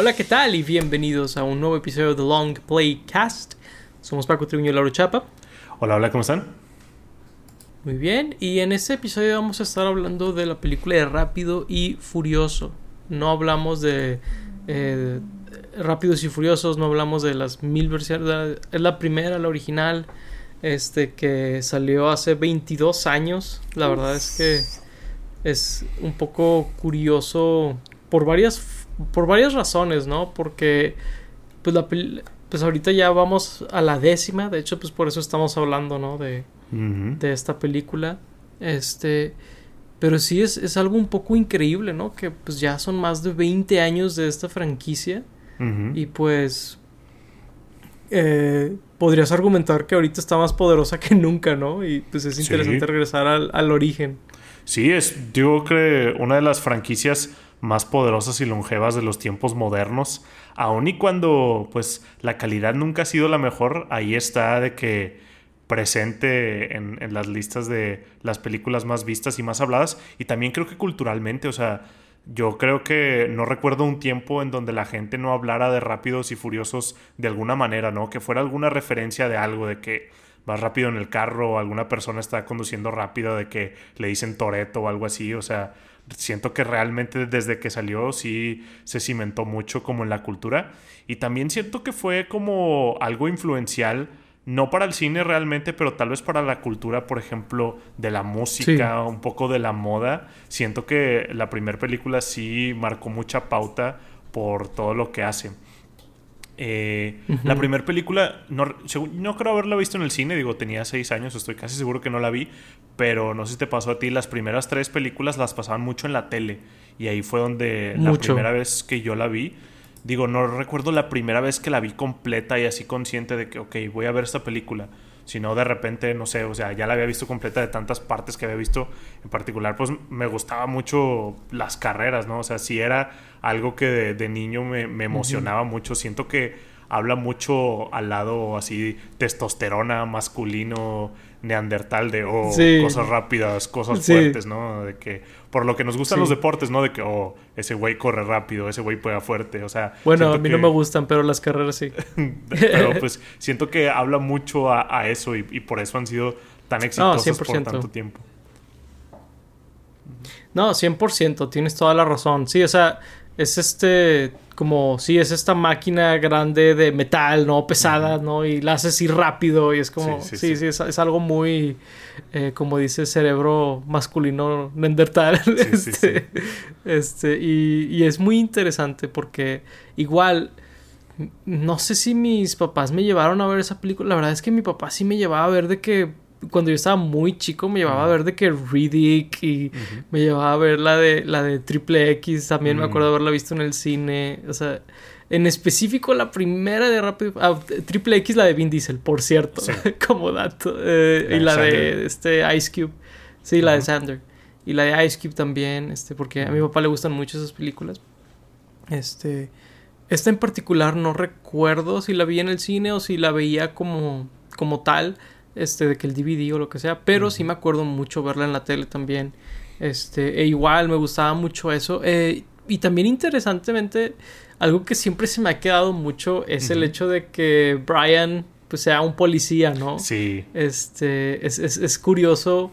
Hola, ¿qué tal? Y bienvenidos a un nuevo episodio de Long Play Cast. Somos Paco Tribuño y Lauro Chapa. Hola, hola, ¿cómo están? Muy bien, y en este episodio vamos a estar hablando de la película de Rápido y Furioso. No hablamos de eh, Rápidos y Furiosos, no hablamos de las mil versiones. Es la primera, la original, este que salió hace 22 años. La verdad es que es un poco curioso por varias por varias razones, ¿no? Porque pues la pues ahorita ya vamos a la décima, de hecho pues por eso estamos hablando, ¿no? De, de esta película. Este, pero sí es, es, algo un poco increíble, ¿no? Que pues ya son más de 20 años de esta franquicia y pues eh, podrías argumentar que ahorita está más poderosa que nunca, ¿no? Y pues es interesante regresar al, al origen. Sí, es, digo que una de las franquicias más poderosas y longevas de los tiempos modernos, aun y cuando pues la calidad nunca ha sido la mejor, ahí está de que presente en, las listas de las películas más vistas y más habladas, y también creo que culturalmente, o sea, yo creo que no recuerdo un tiempo en donde la gente no hablara de rápidos y furiosos de alguna manera, ¿no? Que fuera alguna referencia de algo, de que vas rápido en el carro o alguna persona está conduciendo rápido, de que le dicen Toreto o algo así, o sea, siento que realmente desde que salió sí se cimentó mucho como en la cultura y también siento que fue como algo influencial no para el cine realmente, pero tal vez para la cultura, por ejemplo, de la música, un poco de la moda. Siento que la primera película sí marcó mucha pauta por todo lo que hace. Eh, la primera película, no, no, creo haberla visto en el cine, digo, tenía seis años, estoy casi seguro que no la vi, pero no sé si te pasó a ti, las primeras tres películas las pasaban mucho en la tele y ahí fue donde la primera vez que yo la vi, digo, no recuerdo la primera vez que la vi completa y así consciente de que, ok, voy a ver esta película sino de repente, no sé, o sea, ya la había visto completa de tantas partes que había visto. En particular, pues me gustaba mucho las carreras, ¿no? O sea, si era algo que de, niño me, emocionaba mucho. Siento que habla mucho al lado así testosterona masculino neandertal de oh, cosas rápidas, cosas fuertes, ¿no? De que por lo que nos gustan los deportes, ¿no? De que oh, ese güey corre rápido, ese güey pega fuerte, o sea, bueno, a mí no me gustan, pero las carreras sí. pero pues siento que habla mucho a, eso y, por eso han sido tan exitosos por tanto tiempo. No, 100%, tienes toda la razón. Sí, o sea, es este, como, sí, es esta máquina grande de metal, ¿no? Pesada, ¿no? Y la haces ir rápido y es como, sí, sí, es, algo muy, eh, como dice, cerebro masculino neandertal. este, este y, y es muy interesante porque igual no sé si mis papás me llevaron a ver esa película. La verdad es que mi papá sí me llevaba a ver de que cuando yo estaba muy chico me llevaba a ver de que Riddick y me llevaba a ver la de la de Triple X, también me acuerdo de haberla visto en el cine, o sea, en específico la primera de Rápido ah, Triple X la de Vin Diesel, por cierto, como dato, eh, y la de este Ice Cube. Sí, la de Sander. Y la de Ice Cube también, este porque a mi papá le gustan mucho esas películas. Este esta en particular no recuerdo si la vi en el cine o si la veía como como tal este, de que el DVD o lo que sea, pero sí me acuerdo mucho verla en la tele también, este, e igual me gustaba mucho eso, eh, y también interesantemente, algo que siempre se me ha quedado mucho es el hecho de que Brian, pues sea un policía, ¿no? Sí. Este, es, es, es curioso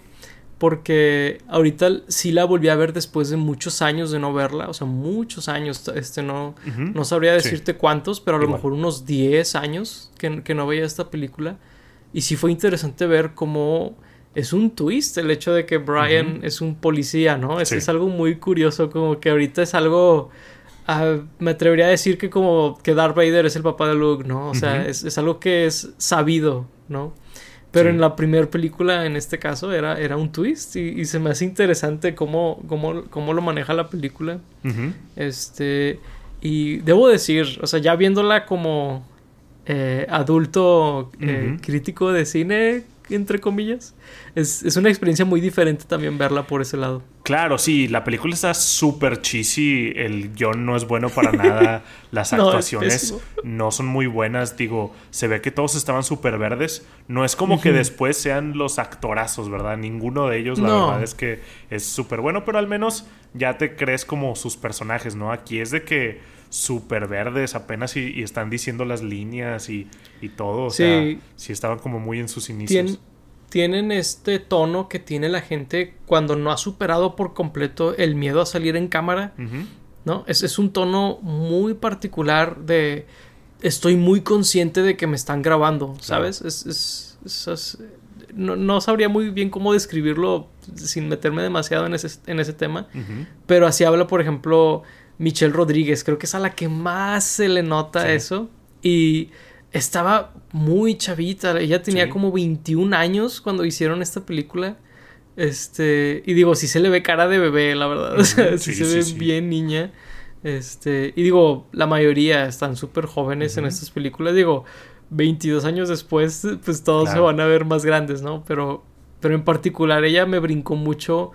porque ahorita sí la volví a ver después de muchos años de no verla, o sea, muchos años, este no, no sabría decirte cuántos, pero a lo mejor unos 10 años que, que, no veía esta película. Y sí fue interesante ver cómo es un twist el hecho de que Brian es un policía, ¿no? Es, es, algo muy curioso, como que ahorita es algo... Ah, me atrevería a decir que como que Darth Vader es el papá de Luke, ¿no? O sea, es, es, algo que es sabido, ¿no? Pero en la primera película, en este caso, era, era un twist y, se me hace interesante cómo, cómo, cómo lo maneja la película. Este... Y debo decir, o sea, ya viéndola como eh, adulto eh, crítico de cine, entre comillas. Es, una experiencia muy diferente también verla por ese lado. Claro, sí, la película está súper cheesy, el guion no es bueno para nada, las actuaciones no, son muy buenas, digo, se ve que todos estaban súper verdes, no es como que después sean los actorazos, ¿verdad? Ninguno de ellos, la verdad es que es súper bueno, pero al menos ya te crees como sus personajes, ¿no? Aquí es de que súper verdes apenas y, están diciendo las líneas y, todo. O sea, sí estaban como muy en sus inicios. tienen este tono que tiene la gente cuando no ha superado por completo el miedo a salir en cámara. ¿No? Es, es un tono muy particular de estoy muy consciente de que me están grabando, ¿sabes? Es, es, no, sabría muy bien cómo describirlo sin meterme demasiado en ese, en ese tema, pero así habla, por ejemplo, Michelle Rodríguez, creo que es a la que más se le nota eso, y estaba muy chavita, ella tenía como 21 años cuando hicieron esta película. Este, y digo, sí se le ve cara de bebé, la verdad. O sea, sí, se ve bien niña. Este, y digo, la mayoría están súper jóvenes en estas películas. Digo, 22 años después, pues todos se van a ver más grandes, ¿no? Pero, pero en particular ella me brincó mucho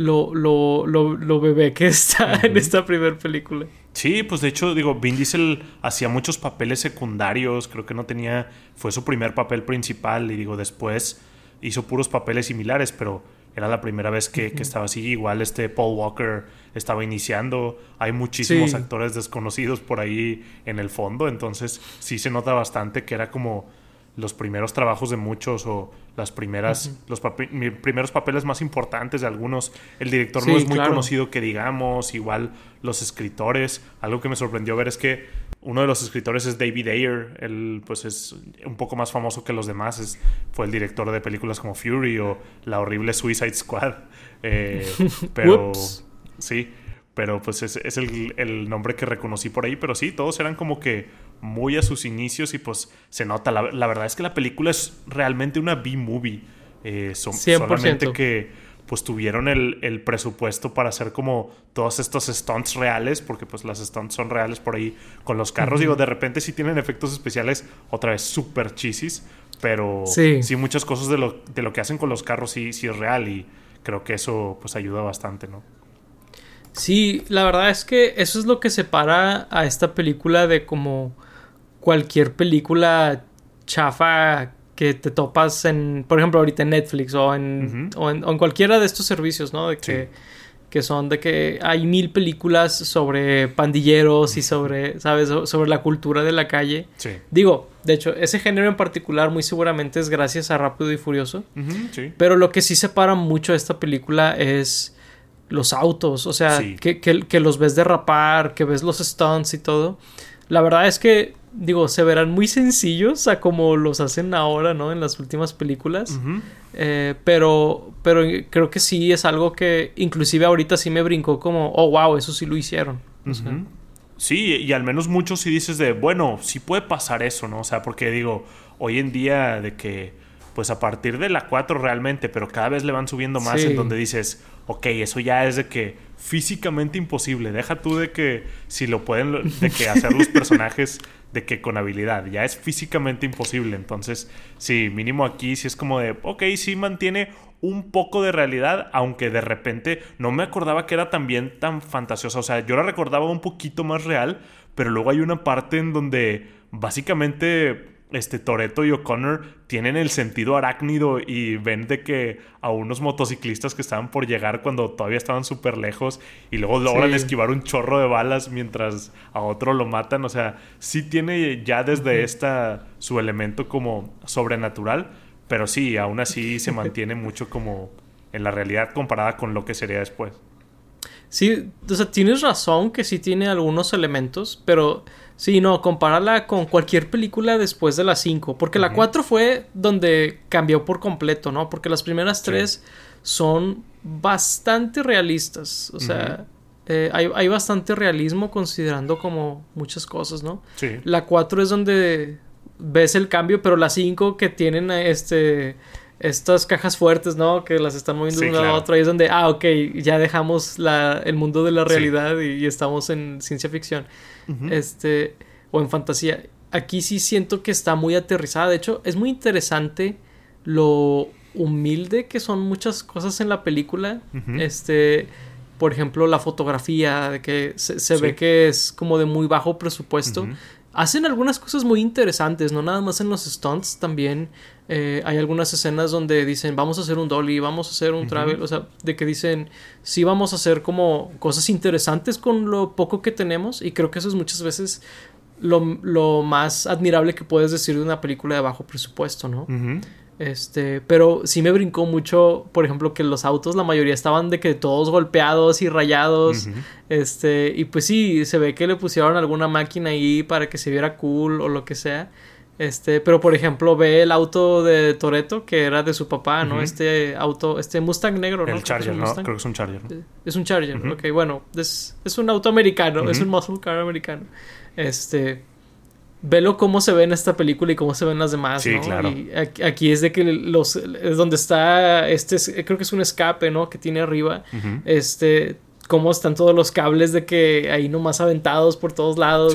lo, lo, lo, bebé que está en esta primera película. Sí, pues de hecho, digo, Vin Diesel hacía muchos papeles secundarios, creo que no tenía, fue su primer papel principal y digo, después hizo puros papeles similares, pero era la primera vez que, estaba así. Igual este Paul Walker estaba iniciando. Hay muchísimos actores desconocidos por ahí en el fondo. Entonces sí se nota bastante que era como los primeros trabajos de muchos o las primeras, los primeros papeles más importantes de algunos. El director no es muy conocido que digamos, igual los escritores. Algo que me sorprendió ver es que uno de los escritores es David Ayer, él pues es un poco más famoso que los demás, es, fue el director de películas como Fury o la horrible Suicide Squad. Eh, pero sí, pero pues es, es el, el, nombre que reconocí por ahí, pero sí, todos eran como que muy a sus inicios y pues se nota, la, la verdad es que la película es realmente una B-movie, eh, solamente que pues tuvieron el, presupuesto para hacer como todos estos stunts reales, porque pues las stunts son reales por ahí con los carros. Digo, de repente sí tienen efectos especiales, otra vez súper chisis, pero sí. muchas cosas de lo, de lo que hacen con los carros sí, sí es real y creo que eso pues ayuda bastante, ¿no? Sí, la verdad es que eso es lo que separa a esta película de como cualquier película chafa que te topas en, por ejemplo, ahorita en Netflix o en, o, en cualquiera de estos servicios, ¿no? De que, que son de que hay mil películas sobre pandilleros y sobre, ¿sabes? Sobre la cultura de la calle. Sí. Digo, de hecho, ese género en particular muy seguramente es gracias a Rápido y Furioso. sí. Pero lo que sí separa mucho a esta película es los autos, o sea, que, que, que los ves derrapar, que ves los stunts y todo. La verdad es que digo, se verán muy sencillos a como los hacen ahora, ¿no? En las últimas películas. Eh, pero, pero creo que sí es algo que inclusive ahorita sí me brincó como, oh, wow, eso sí lo hicieron. Sí, y al menos muchos sí dices de, bueno, sí puede pasar eso, ¿no? O sea, porque digo, hoy en día de que, pues a partir de la 4 realmente, pero cada vez le van subiendo más en donde dices, ok, eso ya es de que físicamente imposible. Deja tú de que si lo pueden, de que hacer los personajes de que con habilidad. Ya es físicamente imposible. Entonces, sí, mínimo aquí sí es como de, ok, sí mantiene un poco de realidad, aunque de repente no me acordaba que era también tan fantasiosa. O sea, yo la recordaba un poquito más real, pero luego hay una parte en donde básicamente este Toreto y O'Connor tienen el sentido arácnido y ven de que a unos motociclistas que estaban por llegar cuando todavía estaban súper lejos y luego logran esquivar un chorro de balas mientras a otro lo matan. O sea, sí tiene ya desde esta su elemento como sobrenatural, pero sí, aún así se mantiene mucho como en la realidad comparada con lo que sería después. Sí, o sea, tienes razón que sí tiene algunos elementos, pero Sí, no, compárala con cualquier película después de las 5. Porque la 4 fue donde cambió por completo, ¿no? Porque las primeras tres son bastante realistas. O sea, eh, hay, bastante realismo considerando como muchas cosas, ¿no? Sí. La 4 es donde ves el cambio, pero la 5 que tienen este estas cajas fuertes, ¿no? Que las están moviendo de un lado a otro. Ahí es donde, ah, ok, ya dejamos la, el mundo de la realidad y, estamos en ciencia ficción. Este, o en fantasía. Aquí sí siento que está muy aterrizada. De hecho, es muy interesante lo humilde que son muchas cosas en la película. Este, por ejemplo, la fotografía, de que se, ve que es como de muy bajo presupuesto. hacen algunas cosas muy interesantes, no nada más en los stunts, también eh, hay algunas escenas donde dicen vamos a hacer un dolly, vamos a hacer un travel, o sea, de que dicen sí vamos a hacer como cosas interesantes con lo poco que tenemos y creo que eso es muchas veces lo, más admirable que puedes decir de una película de bajo presupuesto, ¿no? Este, pero sí me brincó mucho, por ejemplo, que los autos, la mayoría estaban de que todos golpeados y rayados. Este, y pues sí, se ve que le pusieron alguna máquina ahí para que se viera cool o lo que sea. Este, pero por ejemplo, ve el auto de Toreto, que era de su papá, ¿no? Este auto, este Mustang negro, ¿no? El Charger, ¿no? Creo que es un Charger. Es un Charger, ok, bueno, es, es, un auto americano, es un muscle car americano. Este, velo cómo se ve en esta película y cómo se ven las demás, sí, claro. Y aquí es de que los es donde está este creo que es un escape, ¿no? que tiene arriba. Este cómo están todos los cables de que ahí nomás aventados por todos lados.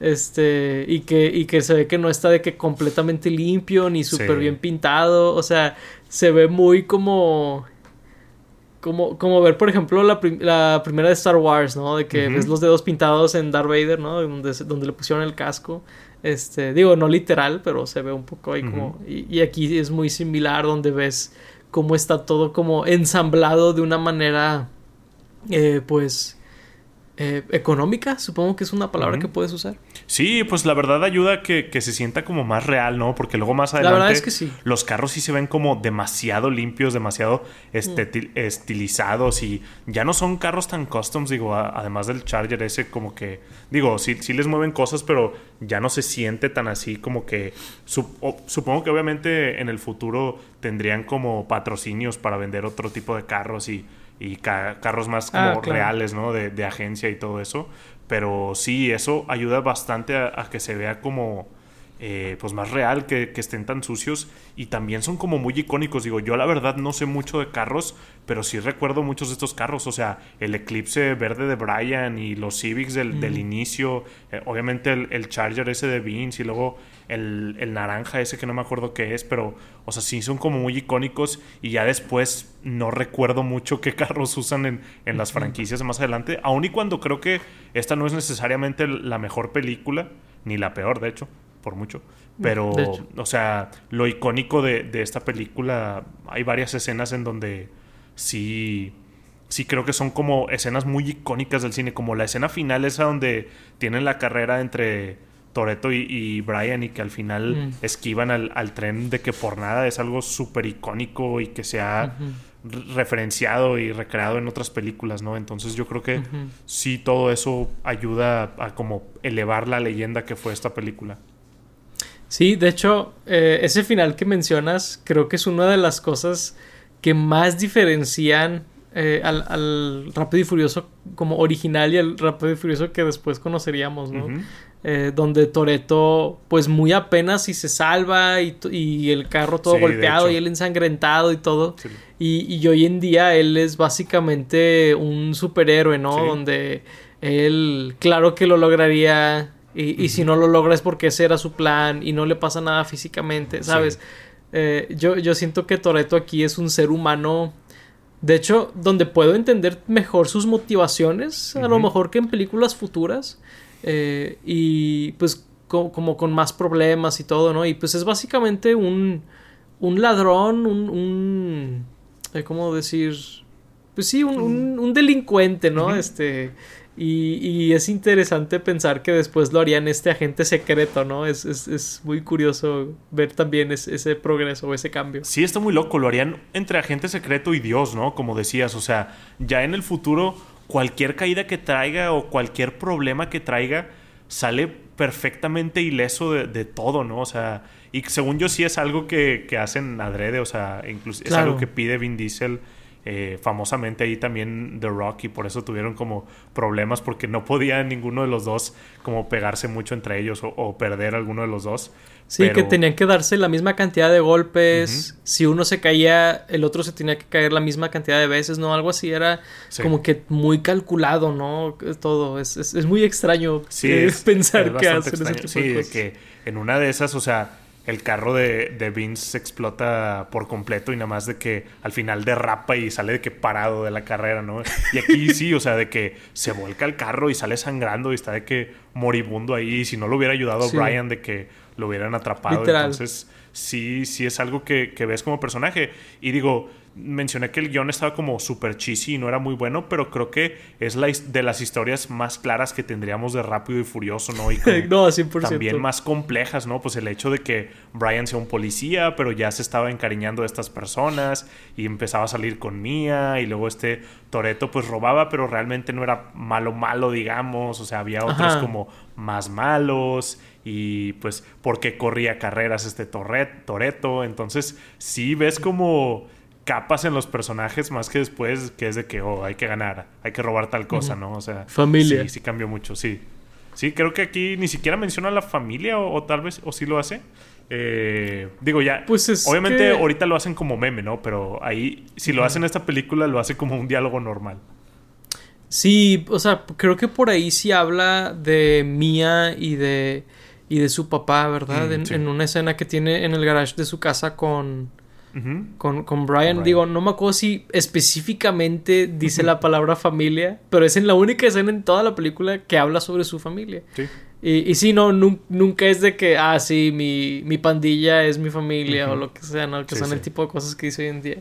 Este, y que, y que se ve que no está de que completamente limpio ni súper bien pintado. O sea, se ve muy como como, como ver, por ejemplo, la, la, primera de Star Wars, ¿no? De que ves los dedos pintados en Darth Vader, ¿no? Donde, donde le pusieron el casco. Este, digo, no literal, pero se ve un poco ahí como... Y, y, aquí es muy similar, donde ves cómo está todo como ensamblado de una manera, eh, pues, eh, económica, supongo que es una palabra que puedes usar. Sí, pues la verdad ayuda a que, se sienta como más real, ¿no? Porque luego más adelante la verdad es que sí. los carros sí se ven como demasiado limpios, demasiado mm. estilizados y ya no son carros tan customs, digo, además del Charger ese como que, digo, sí, sí les mueven cosas, pero ya no se siente tan así como que, supongo que obviamente en el futuro tendrían como patrocinios para vender otro tipo de carros y y carros más ah, como reales, ¿no? De, de, agencia y todo eso. Pero sí, eso ayuda bastante a que se vea como eh, pues más real que, estén tan sucios y también son como muy icónicos. Digo, yo la verdad no sé mucho de carros, pero sí recuerdo muchos de estos carros. O sea, el Eclipse verde de Brian y los Civics del, del inicio, eh, obviamente el, Charger ese de Vince y luego el, el, naranja ese que no me acuerdo qué es, pero, o sea, sí son como muy icónicos y ya después no recuerdo mucho qué carros usan en, en las franquicias más adelante, aun y cuando creo que esta no es necesariamente la mejor película, ni la peor, de hecho por mucho. Pero, o sea, lo icónico de, esta película, hay varias escenas en donde sí, sí creo que son como escenas muy icónicas del cine, como la escena final esa donde tienen la carrera entre Toreto y, Brian y que al final mm. esquivan al, tren de que por nada es algo súper icónico y que se ha referenciado y recreado en otras películas, ¿no? Entonces yo creo que sí todo eso ayuda a como elevar la leyenda que fue esta película. Sí, de hecho, eh, ese final que mencionas creo que es una de las cosas que más diferencian eh, al, Rápido y Furioso como original y al Rápido y Furioso que después conoceríamos, ¿no? Eh, donde Toreto, pues muy apenas y se salva y, el carro todo golpeado y él ensangrentado y todo. Y, hoy en día él es básicamente un superhéroe, ¿no? Donde él, claro que lo lograría y, si no lo logra es porque ese era su plan y no le pasa nada físicamente, ¿sabes? Eh, yo, yo siento que Toreto aquí es un ser humano. De hecho, donde puedo entender mejor sus motivaciones, a lo mejor que en películas futuras. Eh, y pues como con más problemas y todo, ¿no? Y pues es básicamente un, un ladrón, un... un eh, ¿Cómo decir? Pues sí, un, un, delincuente, ¿no? Este y, es interesante pensar que después lo harían este agente secreto, ¿no? Es, es, muy curioso ver también ese progreso o ese cambio. Sí, está muy loco. Lo harían entre agente secreto y Dios, ¿no? Como decías. O sea, ya en el futuro, cualquier caída que traiga o cualquier problema que traiga sale perfectamente ileso de, todo, ¿no? O sea, y según yo sí es algo que, que hacen adrede, o sea, incluso es algo que pide Vin Diesel eh, famosamente ahí también The Rock y por eso tuvieron como problemas porque no podía ninguno de los dos como pegarse mucho entre ellos o, perder alguno de los dos. Sí, que tenían que darse la misma cantidad de golpes. Si uno se caía, el otro se tenía que caer la misma cantidad de veces, ¿no? Algo así era como que muy calculado, ¿no? Todo. Es, es, muy extraño sí, pensar que hacen Sí, que en una de esas, o sea, el carro de, de Vince explota por completo y nada más de que al final derrapa y sale de que parado de la carrera, ¿no? Y aquí sí, o sea, de que se vuelca el carro y sale sangrando y está de que moribundo ahí. Y si no lo hubiera ayudado Brian de que lo hubieran atrapado. Entonces, sí, sí es algo que, que ves como personaje. Y digo, mencioné que el guion estaba como super cheesy y no era muy bueno, pero creo que es la de las historias más claras que tendríamos de Rápido y Furioso, ¿no? Y no, 100%. también más complejas, ¿no? Pues el hecho de que Brian sea un policía, pero ya se estaba encariñando de estas personas y empezaba a salir con Mia y luego este Toreto pues robaba, pero realmente no era malo malo, digamos, o sea, había otros como más malos y pues porque corría carreras este Toreto, entonces sí ves como capas en los personajes más que después que es de que, oh, hay que ganar, hay que robar tal cosa, ¿no? O sea, familia. Sí, sí cambió mucho, sí. Sí, creo que aquí ni siquiera menciona la familia o, tal vez, o sí lo hace. Eh, digo, ya. Pues obviamente ahorita lo hacen como meme, ¿no? Pero ahí, si lo hacen en esta película, lo hace como un diálogo normal. Sí, o sea, creo que por ahí sí habla de Mía y de, y de su papá, ¿verdad? Mm, en, una escena que tiene en el garage de su casa con, con, Brian. Digo, no me acuerdo si específicamente dice la palabra familia, pero es en la única escena en toda la película que habla sobre su familia. Sí. Y, y sí, no, nunca es de que, ah, sí, mi, mi pandilla es mi familia o lo que sea, ¿no? Que son el tipo de cosas que dice hoy en día.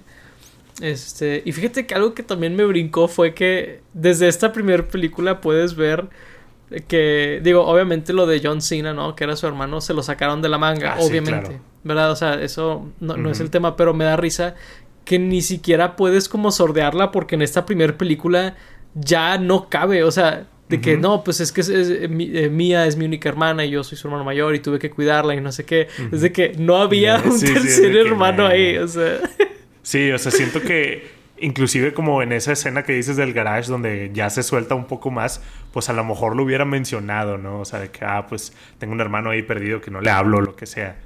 Este, y fíjate que algo que también me brincó fue que desde esta primera película puedes ver que, digo, obviamente lo de John Cena, ¿no? Que era su hermano, se lo sacaron de la manga, ah, obviamente. ¿Verdad? O sea, eso no, es el tema, pero me da risa que ni siquiera puedes como sordearla porque en esta primera película ya no cabe, o sea, de que no, pues es que es, eh, Mía es mi única hermana y yo soy su hermano mayor y tuve que cuidarla y no sé qué. Es de que no había un tercer hermano ahí, o sea. Sí, o sea, siento que inclusive como en esa escena que dices del garage donde ya se suelta un poco más, pues a lo mejor lo hubiera mencionado, ¿no? O sea, de que, ah, pues tengo un hermano ahí perdido que no le hablo, lo que sea.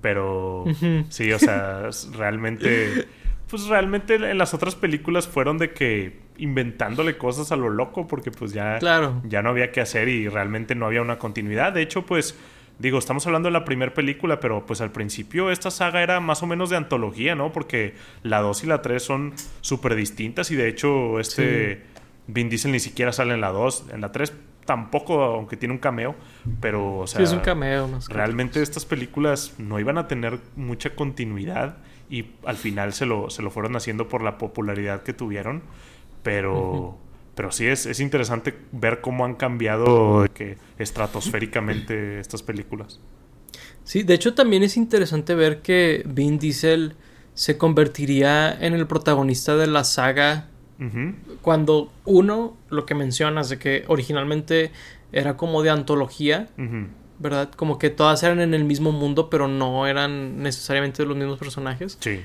Pero sí, o sea, realmente, pues realmente en las otras películas fueron de que inventándole cosas a lo loco porque pues ya, ya no había que hacer y realmente no había una continuidad. De hecho, pues digo, estamos hablando de la primera película, pero pues al principio esta saga era más o menos de antología, ¿no? Porque la 2 y la 3 son súper distintas y de hecho este Vin Diesel ni siquiera sale en la 2, en la 3 tampoco, aunque tiene un cameo, pero o sea, es un cameo más realmente estas películas no iban a tener mucha continuidad y al final se lo, se lo fueron haciendo por la popularidad que tuvieron, pero... Pero sí es, es interesante ver cómo han cambiado que estratosféricamente estas películas. Sí, de hecho también es interesante ver que Vin Diesel se convertiría en el protagonista de la saga cuando uno, lo que mencionas de que originalmente era como de antología, ¿verdad? Como que todas eran en el mismo mundo, pero no eran necesariamente los mismos personajes. Sí.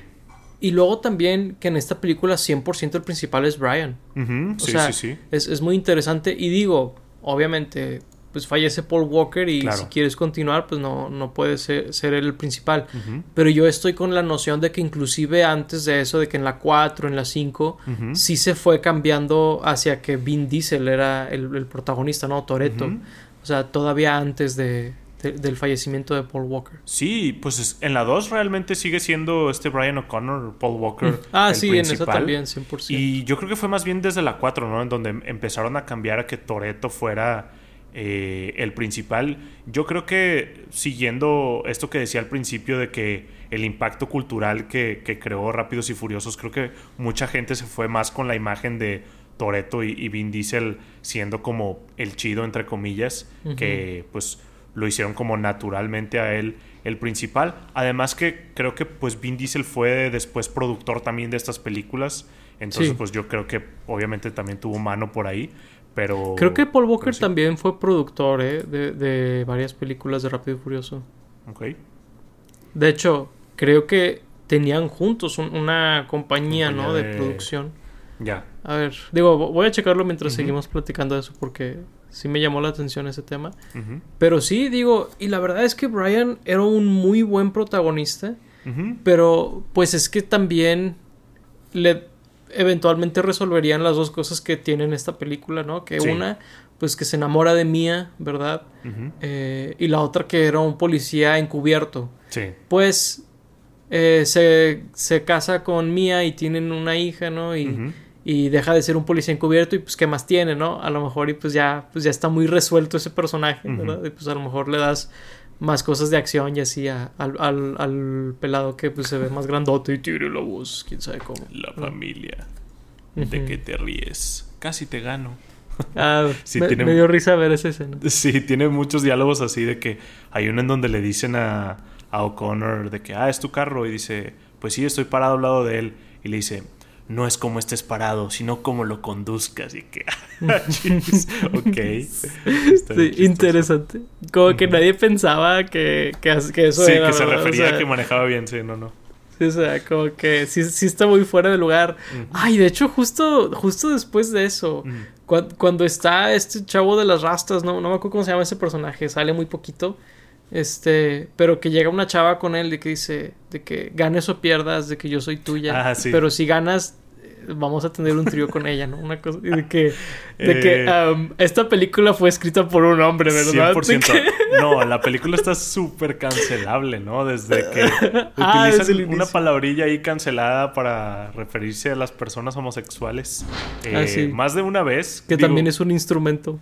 Y luego también que en esta película 100% el principal es Brian. o sea, Es, muy interesante. Y digo, obviamente, pues fallece Paul Walker y si quieres continuar, pues no, no puede ser, ser el principal. Pero yo estoy con la noción de que inclusive antes de eso, de que en la 4, en la 5, sí se fue cambiando hacia que Vin Diesel era el, protagonista, ¿no? Toreto. O sea, todavía antes de, del fallecimiento de Paul Walker. Sí, pues en la 2 realmente sigue siendo este Brian O'Connor, Paul Walker. Ah, sí, en esa también, 100%. Y yo creo que fue más bien desde la 4, ¿no? En donde empezaron a cambiar a que Toreto fuera eh, el principal. Yo creo que siguiendo esto que decía al principio de que el impacto cultural que, creó Rápidos y Furiosos, creo que mucha gente se fue más con la imagen de Toreto y, Vin Diesel siendo como el chido, entre comillas, que pues lo hicieron como naturalmente a él el principal. Además que creo que pues Vin Diesel fue después productor también de estas películas. Entonces pues yo creo que obviamente también tuvo mano por ahí. Pero... Creo que Paul Walker también fue productor ¿eh? de, varias películas de Rápido y Furioso. Ok. De hecho, creo que tenían juntos una compañía, ¿no? De... producción. Ya. A ver, digo, voy a checarlo mientras seguimos platicando de eso porque sí me llamó la atención ese tema. Pero sí, digo, y la verdad es que Brian era un muy buen protagonista, pero pues es que también le eventualmente resolverían las dos cosas que tienen esta película, ¿no? Que una, pues que se enamora de Mia, ¿verdad? Eh, y la otra que era un policía encubierto. Sí. Pues eh, se, se, casa con Mia y tienen una hija, ¿no? Y, y, deja de ser un policía encubierto y pues qué más tiene, ¿no? A lo mejor y pues ya, pues ya está muy resuelto ese personaje, ¿verdad? Y pues a lo mejor le das más cosas de acción y así al, al, al, pelado que pues se ve más grandote y tire la voz, quién sabe cómo. La familia. ¿De qué te ríes? Casi te gano. Ah, me, dio risa ver esa escena. Sí, tiene muchos diálogos así de que hay uno en donde le dicen a, a O'Connor de que, ah, es tu carro. Y dice, pues sí, estoy parado al lado de él. Y le dice, no es como estés parado, sino como lo conduzcas. Y que, ok. sí, interesante. Como que nadie pensaba que, que, eso sí, que se refería a que manejaba bien, sí, no, no. Sí, o sea, como que sí, sí está muy fuera de lugar. Ay, de hecho, justo, justo después de eso, cuando, está este chavo de las rastas, no, no me acuerdo cómo se llama ese personaje, sale muy poquito. Este, pero que llega una chava con él de que dice, de que ganes o pierdas, de que yo soy tuya. Ah, pero si ganas, vamos a tener un trío con ella, ¿no? Una cosa de que, de que eh, um, esta película fue escrita por un hombre, ¿verdad? 100%. No, la película está súper cancelable, ¿no? Desde que ah, utilizan una palabrilla ahí cancelada para referirse a las personas homosexuales. Ah, eh, más de una vez. Que también es un instrumento.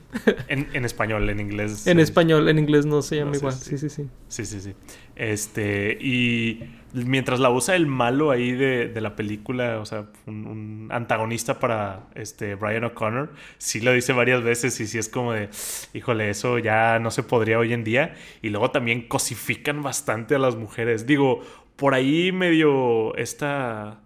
en, español, en inglés. En español, en inglés no se llama igual. Sí, sí, sí. Sí, sí, sí. Este, y mientras la usa el malo ahí de, la película, o sea, un, antagonista para este Brian O'Connor, sí lo dice varias veces y sí es como de, híjole, eso ya no se podría hoy en día. Y luego también cosifican bastante a las mujeres. Digo, por ahí medio esta...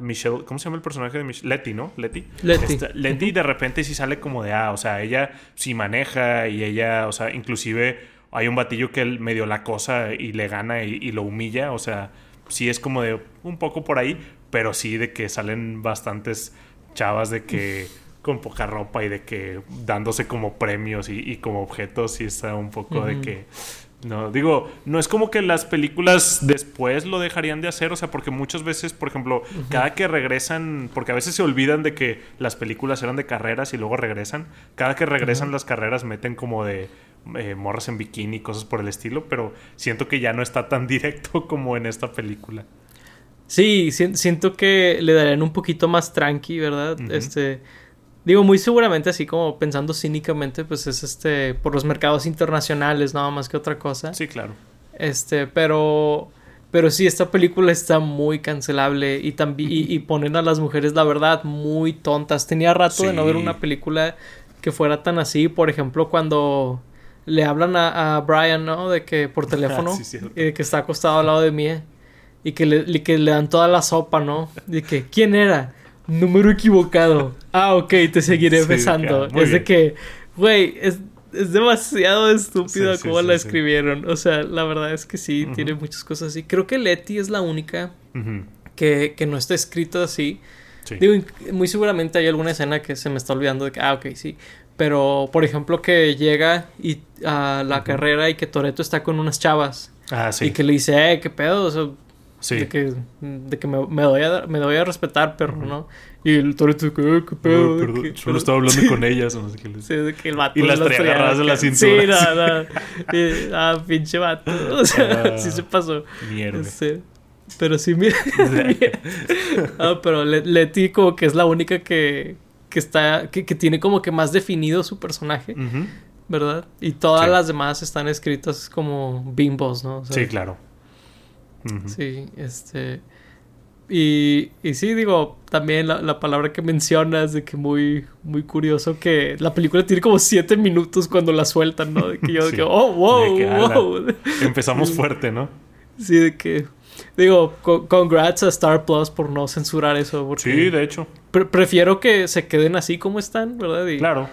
Michelle, ¿cómo se llama el personaje de Michelle? Letty, ¿no? Letty. Letty. Letty de repente sí sale como de, ah, o sea, ella sí maneja y ella, o sea, inclusive hay un batillo que él medio la cosa y le gana y, y, lo humilla, o sea, sí es como de un poco por ahí, pero sí de que salen bastantes chavas de que con poca ropa y de que dándose como premios y, como objetos y está un poco de que no, digo, no es como que las películas después lo dejarían de hacer, o sea, porque muchas veces, por ejemplo, cada que regresan, porque a veces se olvidan de que las películas eran de carreras y luego regresan, cada que regresan las carreras meten como de eh, morras en bikini, cosas por el estilo, pero siento que ya no está tan directo como en esta película. Sí, siento que le darían un poquito más tranqui, ¿verdad? Este digo muy seguramente así como pensando cínicamente, pues es este por los mercados internacionales nada más que otra cosa. Sí, claro. Este, pero pero sí esta película está muy cancelable y también y, ponen a las mujeres la verdad muy tontas. Tenía rato de no ver una película que fuera tan así, por ejemplo, cuando le hablan a, Brian, ¿no? De que por teléfono, y de que está acostado al lado de mí y que le, que le dan toda la sopa, ¿no? De que, ¿quién era? Número equivocado. Ah, ok, te seguiré besando. Es de que, güey, es, demasiado estúpido cómo la escribieron. O sea, la verdad es que sí, tiene muchas cosas así. Creo que Letty es la única que, que, no está escrita así. Digo, muy seguramente hay alguna escena que se me está olvidando de que, ah, ok, sí. Pero, por ejemplo, que llega y, a la carrera y que Toreto está con unas chavas. Ah, sí. Y que le dice, eh, qué pedo. O sea, sí. De que, de que me, me, doy a, me doy a respetar, perro, ¿no? Y el Toreto, ¿qué, qué pedo? No, perdón, yo estaba hablando con ellas. No sé qué Sí, de que el vato. Y las traía agarradas de la cintura. Sí, nada, nada. ah, pinche vato. O sea, ah, sí se pasó. Mierda. Este, pero sí, mira. ah, pero Leti como que es la única que, que está, que, tiene como que más definido su personaje, ¿verdad? Y todas las demás están escritas como bimbos, ¿no? sí, claro. Sí, este... Y, y sí, digo, también la, palabra que mencionas de que muy, muy curioso que la película tiene como siete minutos cuando la sueltan, ¿no? De que yo, de que, oh, wow, wow. Empezamos fuerte, ¿no? Sí, de que Digo, congrats a Star Plus por no censurar eso. Porque sí, de hecho. prefiero que se queden así como están, ¿verdad? claro.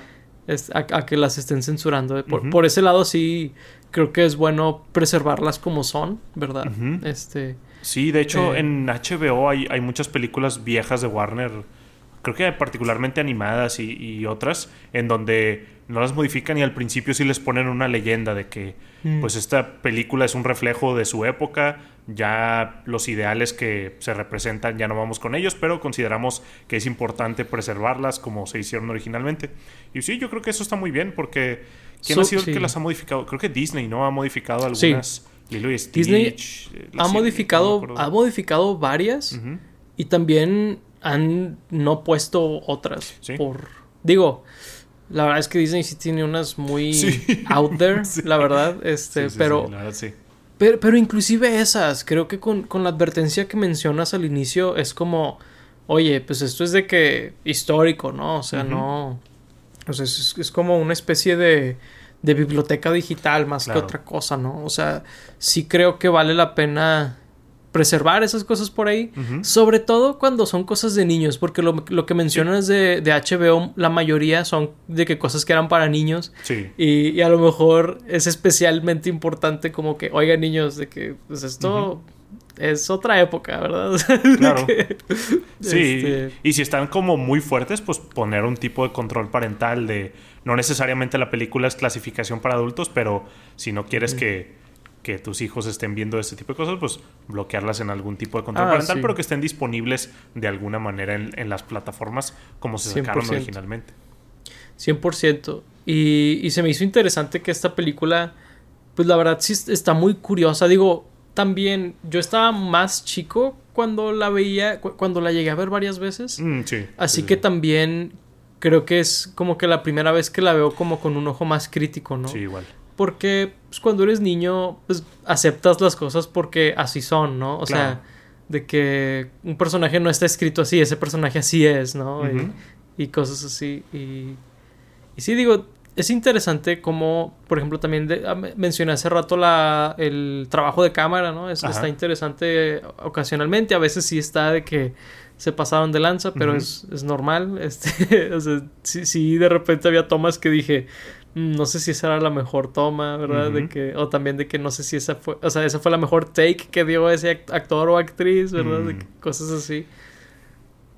a, que las estén censurando. Por, ese lado sí creo que es bueno preservarlas como son, ¿verdad? Este. Sí, de hecho eh, en HBO hay, hay muchas películas viejas de Warner creo que particularmente animadas y, otras, en donde no las modifican y al principio sí les ponen una leyenda de que mm. pues esta película es un reflejo de su época, ya los ideales que se representan ya no vamos con ellos, pero consideramos que es importante preservarlas como se hicieron originalmente. Y sí, yo creo que eso está muy bien porque ¿quién ha sido el que las ha modificado? Creo que Disney, ¿no? Ha modificado algunas. Disney eh, ha modificado, ha modificado varias y también han no puesto otras por digo la verdad es que Disney sí tiene unas muy out there la verdad este pero pero, pero inclusive esas, creo que con, con, la advertencia que mencionas al inicio es como, oye, pues esto es de que histórico, ¿no? O sea, no... O sea, es, es, como una especie de, de biblioteca digital más que otra cosa, ¿no? O sea, sí creo que vale la pena preservar esas cosas por ahí. Sobre todo cuando son cosas de niños, porque lo, que mencionas de, de, HBO, la mayoría son de que cosas que eran para niños. Sí. Y, a lo mejor es especialmente importante como que, oigan niños, de que pues esto... Es otra época, ¿verdad? claro. sí. Este y si están como muy fuertes, pues poner un tipo de control parental de... No necesariamente la película es clasificación para adultos, pero si no quieres que que tus hijos estén viendo este tipo de cosas, pues bloquearlas en algún tipo de control ah, parental, pero que estén disponibles de alguna manera en, las plataformas como se sacaron originalmente. 100%. Y, y se me hizo interesante que esta película, pues la verdad sí está muy curiosa. Digo, también yo estaba más chico cuando la veía, cuando la llegué a ver varias veces. Mm, sí, Así que también creo que es como que la primera vez que la veo como con un ojo más crítico, ¿no? Sí, igual. Porque pues, cuando eres niño, pues aceptas las cosas porque así son, ¿no? O sea, de que un personaje no está escrito así, ese personaje así es, ¿no? y, cosas así. Y, y sí, digo, es interesante como, por ejemplo, también ah, mencioné hace rato la, el trabajo de cámara, ¿no? Es, está interesante ocasionalmente, a veces sí está de que se pasaron de lanza, pero es, es, normal. Este, o sea, sí, sí, de repente había tomas que dije, no sé si esa era la mejor toma, ¿verdad? De que, o también de que no sé si esa fue, o sea, esa fue la mejor take que dio ese actor o actriz, ¿verdad? De mm. cosas así.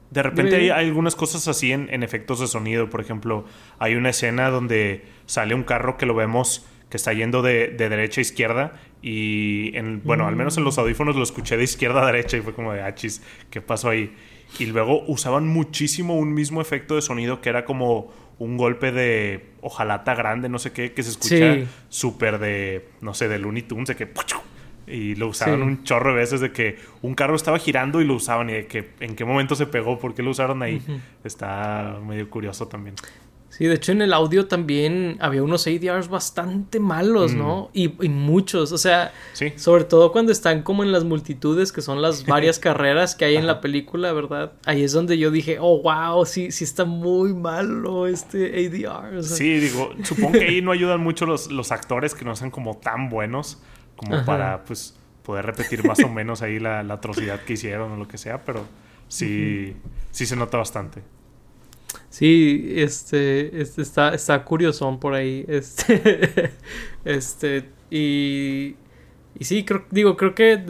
De repente hay, algunas cosas así en, efectos de sonido. Por ejemplo, hay una escena donde sale un carro que lo vemos que está yendo de, derecha a izquierda. Y, en, bueno, al menos en los mm. audífonos lo escuché de izquierda a derecha y fue como de achis, ah, ¿qué pasó ahí? Y luego usaban muchísimo un mismo efecto de sonido que era como un golpe de hojalata grande, no sé qué, que se escucha súper de, no sé, de Looney Tunes, de que... Y lo usaban un chorro de veces de que un carro estaba girando y lo usaban y de que en qué momento se pegó, por qué lo usaron ahí. Está medio curioso también. Sí, de hecho en el audio también había unos ADRs bastante malos, ¿no? Mm. Y, muchos, o sea, sobre todo cuando están como en las multitudes, que son las varias carreras que hay en la película, ¿verdad? Ahí es donde yo dije, oh, wow, sí, sí está muy malo este ADR. Sí, digo, supongo que ahí no ayudan mucho los, los actores que no sean como tan buenos como para, pues, poder repetir más o menos ahí la, atrocidad que hicieron o lo que sea, pero sí, sí se nota bastante. Sí, este, este está, está curiosón por ahí. Este, este, y, y sí, creo, digo, creo que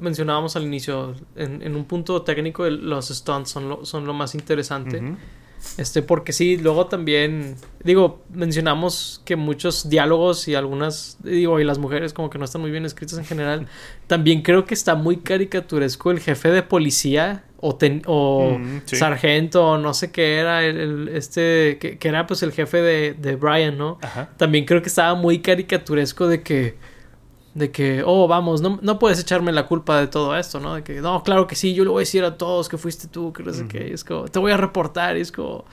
mencionábamos al inicio, en, un punto técnico, los stunts son lo, son lo más interesante. Este, porque sí, luego también, digo, mencionamos que muchos diálogos y algunas, digo, y las mujeres como que no están muy bien escritas en general. También creo que está muy caricaturesco el jefe de policía o, o mm, sargento o no sé qué era, el, este, que, era pues el jefe de, de Brian, ¿no? También creo que estaba muy caricaturesco de que de que, oh, vamos, no, no puedes echarme la culpa de todo esto, ¿no? De que, no, claro que sí, yo le voy a decir a todos que fuiste tú, que no sé qué. es como, te voy a reportar. Y es como,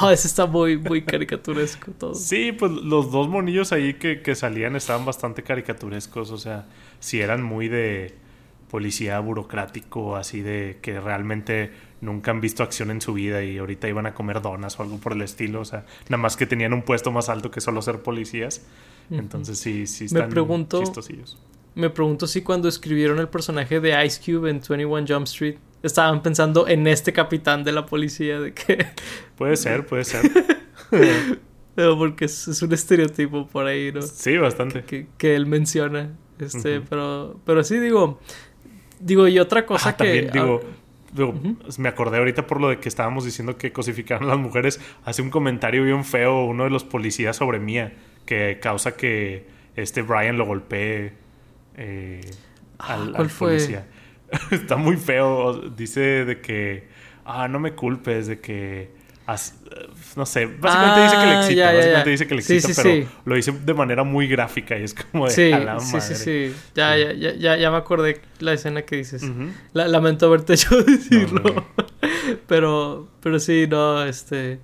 oh, eso está muy, muy caricaturesco todo. Sí, pues los dos monillos ahí que, que salían estaban bastante caricaturescos. O sea, si eran muy de policía burocrático, así de que realmente nunca han visto acción en su vida y ahorita iban a comer donas o algo por el estilo. O sea, nada más que tenían un puesto más alto que solo ser policías. Entonces sí, sí están me pregunto, Me pregunto si cuando escribieron el personaje de Ice Cube en 21 Jump Street estaban pensando en este capitán de la policía de que... Puede ser, puede ser. porque es, un estereotipo por ahí, ¿no? Sí, bastante. Que, él menciona. Este, pero, pero sí digo... Digo, y otra cosa que... También digo... Me acordé ahorita por lo de que estábamos diciendo que cosificaron a las mujeres. Hace un comentario bien feo uno de los policías sobre Mía, que causa que este Brian lo golpee eh, al, ah, policía. Está muy feo. Dice de que, ah, no me culpes, de que no sé, básicamente dice que le ah, excita, básicamente dice que le excita, pero lo dice de manera muy gráfica y es como de sí, Sí, sí, sí. Ya, ya, ya, ya me acordé la escena que dices. lamento haberte hecho decirlo. pero, pero sí, no, este.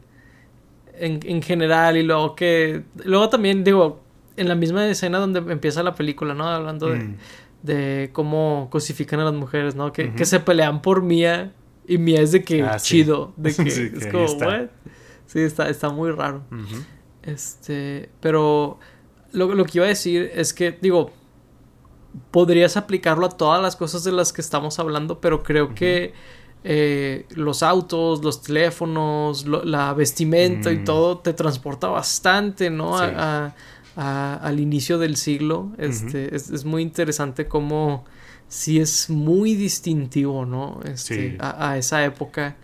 En, en, general, y luego que. Luego también, digo, en la misma escena donde empieza la película, ¿no? Hablando de, mm. de cómo cosifican a las mujeres, ¿no? Que, que se pelean por Mía y Mía es de que ah, chido. De que es como, está. Sí, está, está muy raro. Este. Pero lo, lo que iba a decir es que, digo, podrías aplicarlo a todas las cosas de las que estamos hablando, pero creo que eh, los autos, los teléfonos, la vestimenta y mm. todo te transporta bastante, ¿no? A, a, al inicio del siglo. Este, es, es, muy interesante cómo sí es muy distintivo, ¿no? Este, a, esa época,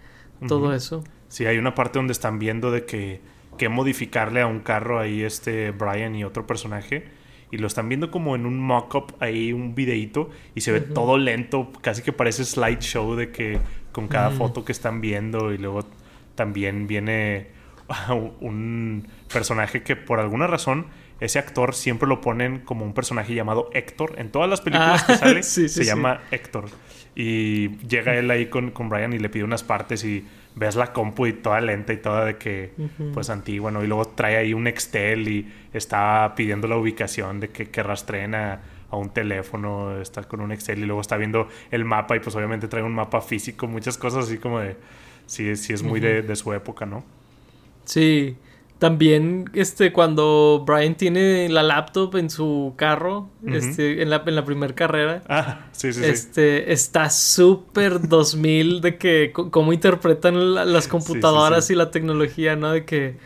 todo eso. Sí, hay una parte donde están viendo de que, que modificarle a un carro ahí este Brian y otro personaje. Y lo están viendo como en un mock-up ahí, un videíto, y se ve todo lento, casi que parece slideshow de que con cada foto que están viendo, y luego también viene un personaje que por alguna razón ese actor siempre lo ponen como un personaje llamado Héctor. En todas las películas que ah, sale se llama Héctor. Y llega él ahí con, con, Brian y le pide unas partes y ves la compu y toda lenta y toda de que, pues antigua, ¿no? Y luego trae ahí un Excel y está pidiendo la ubicación de que, que rastreen a, un teléfono, está con un Excel y luego está viendo el mapa y pues obviamente trae un mapa físico, muchas cosas así como de, sí, sí es muy de, de su época, ¿no? Sí. También, este, cuando Brian tiene la laptop en su carro, este, en la, en la primera carrera. Ah, sí, sí, este, Está súper 2000 de que, cómo interpretan las computadoras y la tecnología, ¿no? De que,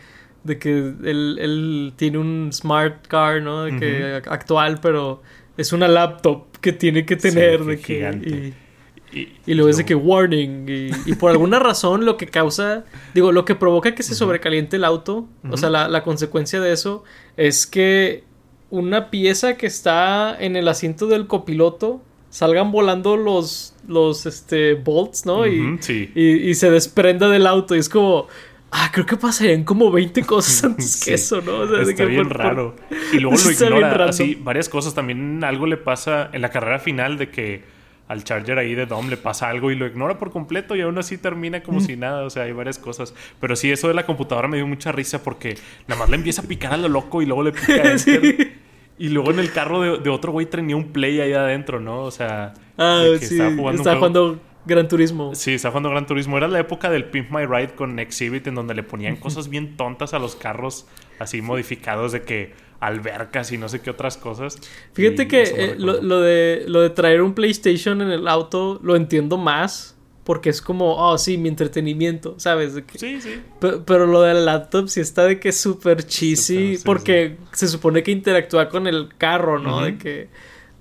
de que él, él tiene un smart car, ¿no? De que actual, pero es una laptop que tiene que tener, de que... Y, luego es de que warning. Y, por alguna razón lo que causa, digo, lo que provoca que se sobrecaliente el auto, o sea, la, consecuencia de eso es que una pieza que está en el asiento del copiloto salgan volando los, los este, bolts, ¿no? y, y, se desprenda del auto. Y es como, ah, creo que pasarían como 20 cosas antes que eso, ¿no? O sea, Está bien raro. Y luego lo ignora. Así, varias cosas. También algo le pasa en la carrera final de que al Charger ahí de Dom le pasa algo y lo ignora por completo y aún así termina como si nada. O sea, hay varias cosas. Pero sí, eso de la computadora me dio mucha risa porque nada más le empieza a picar a lo loco y luego le pica a Y luego en el carro de, otro güey tenía un play ahí adentro, ¿no? O sea, ah, sí. estaba jugando, Gran Turismo. Sí, estaba jugando Gran Turismo. Era la época del Pimp My Ride con Exhibit en donde le ponían cosas bien tontas a los carros así modificados de que albercas y no sé qué otras cosas. Fíjate que eh, lo, de, lo de traer un PlayStation en el auto lo entiendo más. Porque es como, oh, sí, mi entretenimiento, ¿sabes? sí, sí. Pero, lo de la laptop sí está de que es súper cheesy. porque se supone que interactúa con el carro, ¿no? De que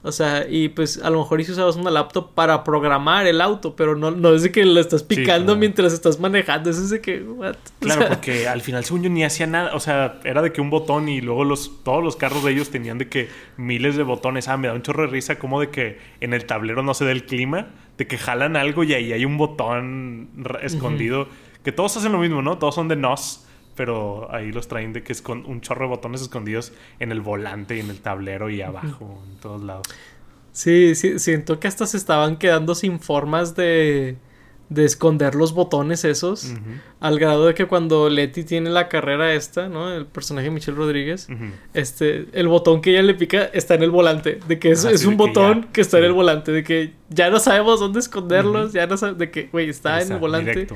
o sea, y pues a lo mejor si usabas una laptop para programar el auto, pero no, no es de que lo estás picando mientras estás manejando, es de que, what? Claro, porque al final según yo ni hacía nada, o sea, era de que un botón y luego los, todos los carros de ellos tenían de que miles de botones. Ah, me da un chorro de risa como de que en el tablero no se da el clima, de que jalan algo y ahí hay un botón escondido, que todos hacen lo mismo, ¿no? Todos son de NOS pero ahí los traen de que es con un chorro de botones escondidos en el volante y en el tablero y abajo, en todos lados. Sí, sí, siento que hasta se estaban quedando sin formas de, de esconder los botones esos, al grado de que cuando Letty tiene la carrera esta, ¿no? El personaje de Michelle Rodríguez, este, el botón que ella le pica está en el volante, de que es, es un botón que está en el volante, de que ya no sabemos dónde esconderlos, ya no sabemos, de que, güey, está en el volante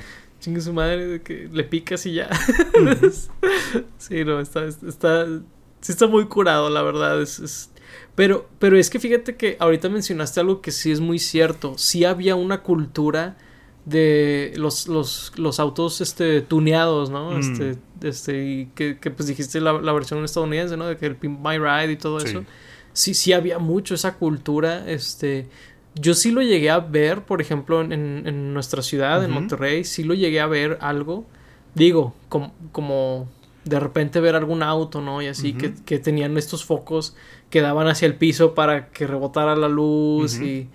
chingue su madre, de que le picas y ya. sí, no, está, está, sí está muy curado, la verdad. Es, Pero, pero es que fíjate que ahorita mencionaste algo que sí es muy cierto. Sí había una cultura de los, los, los autos este, tuneados, ¿no? Mm. Este, este, y que, que pues dijiste la, la, versión estadounidense, ¿no? De que el Pimp My Ride y todo eso. Sí, sí había mucho esa cultura, este yo sí lo llegué a ver, por ejemplo, en, en nuestra ciudad, en Monterrey, sí lo llegué a ver algo. Digo, como, como de repente ver algún auto, ¿no? Y así, que, que, tenían estos focos que daban hacia el piso para que rebotara la luz y,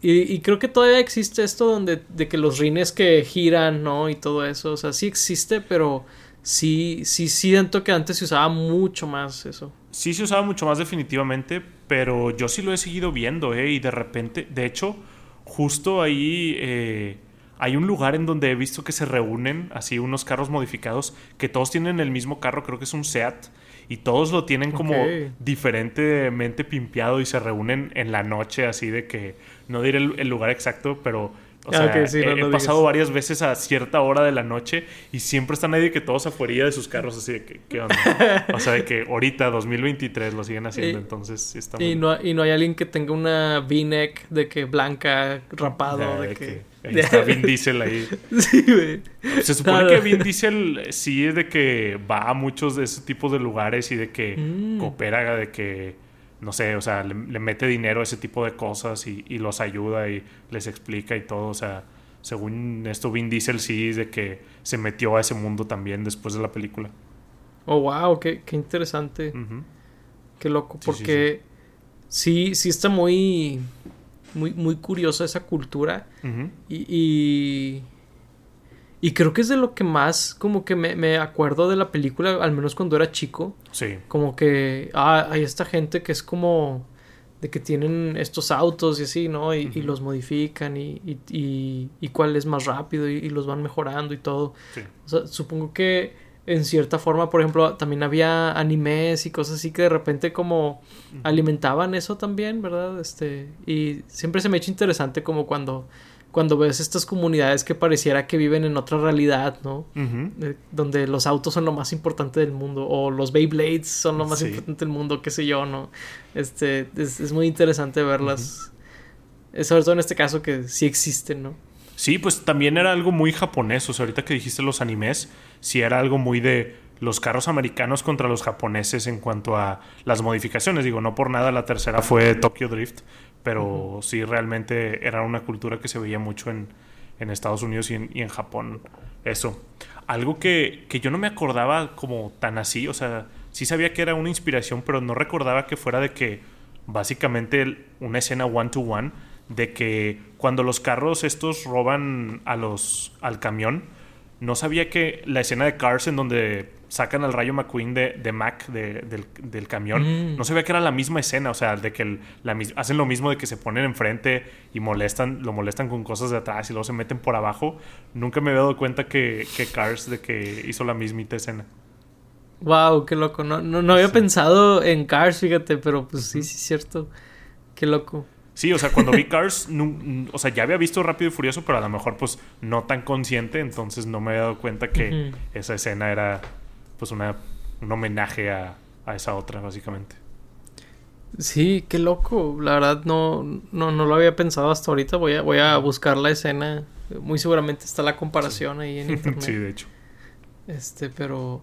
y, creo que todavía existe esto donde de que los rines que giran, ¿no? Y todo eso, o sea, sí existe, pero sí, sí, sí siento que antes se usaba mucho más eso. Sí se usaba mucho más definitivamente, pero yo sí lo he seguido viendo, ¿eh? Y de repente, de hecho, justo ahí... Eh hay un lugar en donde he visto que se reúnen así unos carros modificados que todos tienen el mismo carro, creo que es un SEAT, y todos lo tienen como diferentemente pimpeado y se reúnen en la noche así de que no diré el lugar exacto, pero o ah, sea, he, pasado varias veces a cierta hora de la noche y siempre están ahí de que todos afuera de sus carros, así de que, ¿qué onda? o sea, de que ahorita, 2023, lo siguen haciendo, entonces está y, no, y no hay alguien que tenga una V-neck de que blanca, rapado, de, que... Ahí está Vin Diesel ahí. sí, güey. Se supone que Vin Diesel sí es de que va a muchos de esos tipos de lugares y de que mm. coopera, de que no sé, o sea, le, mete dinero a ese tipo de cosas y, los ayuda y les explica y todo. O sea, según esto, Vin Diesel sí es de que se metió a ese mundo también después de la película. Oh, wow, qué, qué interesante. Qué loco, porque sí, sí, está muy, muy, muy curiosa esa cultura. y, y creo que es de lo que más como que me, acuerdo de la película, al menos cuando era chico. Sí. Como que ah, hay esta gente que es como de que tienen estos autos y así, ¿no? Y, los modifican y, y, y, cuál es más rápido y, los van mejorando y todo. Sí. O sea, supongo que en cierta forma, por ejemplo, también había animes y cosas así que de repente como alimentaban eso también, ¿verdad? Este, y siempre se me ha hecho interesante como cuando cuando ves estas comunidades que pareciera que viven en otra realidad, ¿no? donde los autos son lo más importante del mundo o los Beyblades son lo más importante del mundo, qué sé yo, ¿no? Este, es, muy interesante verlas, uh sobre todo en este caso que sí existen, ¿no? Sí, pues también era algo muy japonés, o sea, ahorita que dijiste los animes, sí era algo muy de los carros americanos contra los japoneses en cuanto a las modificaciones. Digo, no por nada la tercera fue Tokyo Drift, pero sí realmente era una cultura que se veía mucho en, Estados Unidos y en, Japón. Eso. Algo que, yo no me acordaba como tan así, o sea, sí sabía que era una inspiración, pero no recordaba que fuera de que básicamente una escena one to one de que cuando los carros estos roban a los al camión, no sabía que la escena de Cars en donde sacan al Rayo McQueen de, de Mac del, camión, mm. no se ve que era la misma escena, o sea, de que la, hacen lo mismo de que se ponen enfrente y molestan, lo molestan con cosas de atrás y luego se meten por abajo. Nunca me he dado cuenta que, Cars de que hizo la mismita escena. Wow, qué loco. No, no, había pensado en Cars, fíjate, pero pues sí, sí es cierto. Qué loco. Sí, o sea, cuando vi Cars, o sea, ya había visto Rápido y Furioso, pero a lo mejor pues no tan consciente, entonces no me había dado cuenta que esa escena era pues una, un homenaje a, esa otra, básicamente. Sí, qué loco. La verdad no, no, no, lo había pensado hasta ahorita. Voy a, voy a buscar la escena. Muy seguramente está la comparación ahí en internet. sí, de hecho. Este, pero.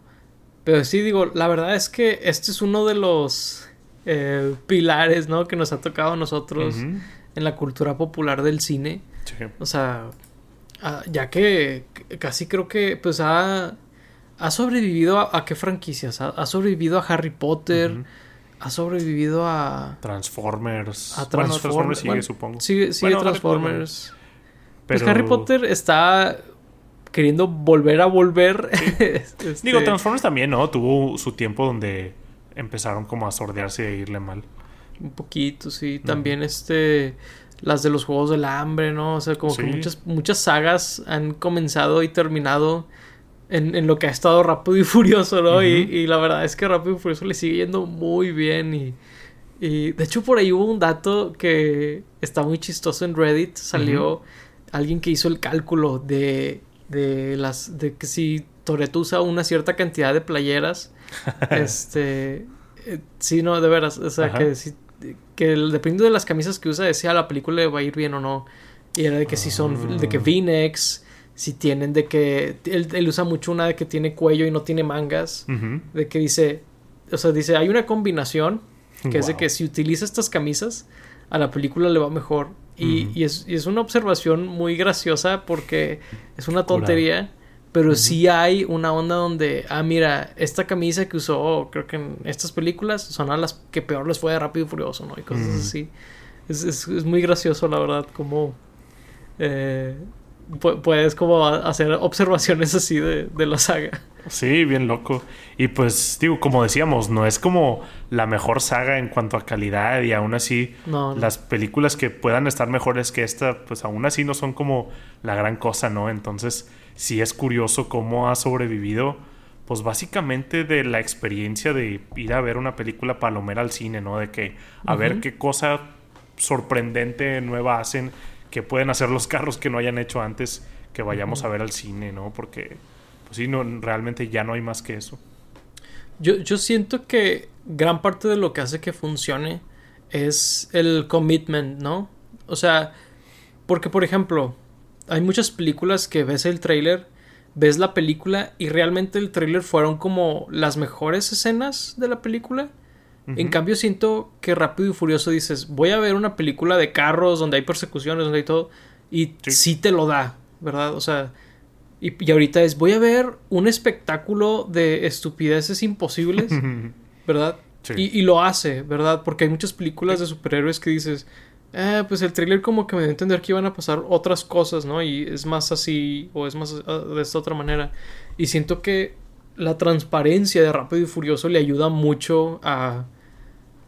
Pero sí, digo, la verdad es que este es uno de los eh, pilares, ¿no? Que nos ha tocado a nosotros en la cultura popular del cine. Sí. O sea, ah, ya que casi creo que pues ha ¿Ha sobrevivido a, qué franquicias? ¿Ha, sobrevivido a Harry Potter? ¿Ha sobrevivido a... Transformers. A Transformers sigue, supongo. Sigue, sigue Transformers. Pues Harry Potter está queriendo volver a volver. Este, Digo, Transformers también, ¿no? Tuvo su tiempo donde empezaron como a sordearse y a irle mal. Un poquito, sí. También este las de los juegos del hambre, ¿no? O sea, como que muchas, muchas sagas han comenzado y terminado en, lo que ha estado Rápido y Furioso, ¿no? y, la verdad es que Rápido y Furioso le sigue yendo muy bien y, y de hecho por ahí hubo un dato que está muy chistoso en Reddit, salió alguien que hizo el cálculo de, de las de que si Toretto usa una cierta cantidad de playeras, este eh, sí, no, de veras, o sea, que si que dependiendo de las camisas que usa, decía la película le va a ir bien o no. Y era de que si son, de que ah. V-necks, si tienen de que él, usa mucho una de que tiene cuello y no tiene mangas, de que dice, o sea, dice, hay una combinación que es de que si utiliza estas camisas a la película le va mejor Y, es, y, es, una observación muy graciosa porque es una tontería. Pero sí hay una onda donde, ah, mira, esta camisa que usó, creo que en estas películas, son a las que peor les fue de Rápido y Furioso, ¿no? Y cosas así. Es, es, es, muy gracioso, la verdad, como eh, puedes como hacer observaciones así de, de, la saga. Sí, bien loco. Y pues, digo, como decíamos, no es como la mejor saga en cuanto a calidad y aún así las películas que puedan estar mejores que esta, pues aún así no son como la gran cosa, ¿no? Entonces sí es curioso cómo ha sobrevivido, pues básicamente de la experiencia de ir a ver una película palomera al cine, ¿no? De que a ver qué cosa sorprendente nueva hacen, que pueden hacer los carros que no hayan hecho antes, que vayamos a ver al cine, ¿no? Porque, pues sí, no, realmente ya no hay más que eso. Yo, yo siento que gran parte de lo que hace que funcione es el commitment, ¿no? O sea, porque por ejemplo, hay muchas películas que ves el trailer, ves la película y realmente el trailer fueron como las mejores escenas de la película. En cambio siento que Rápido y Furioso dices, voy a ver una película de carros donde hay persecuciones, donde hay todo, y sí, te lo da, ¿verdad? O sea, y, ahorita es, voy a ver un espectáculo de estupideces imposibles, ¿verdad? Y, y, lo hace, ¿verdad? Porque hay muchas películas de superhéroes que dices, eh, pues el trailer como que me dio a entender que iban a pasar otras cosas, ¿no? Y es más así o es más ah, de esta otra manera. Y siento que la transparencia de Rápido y Furioso le ayuda mucho a,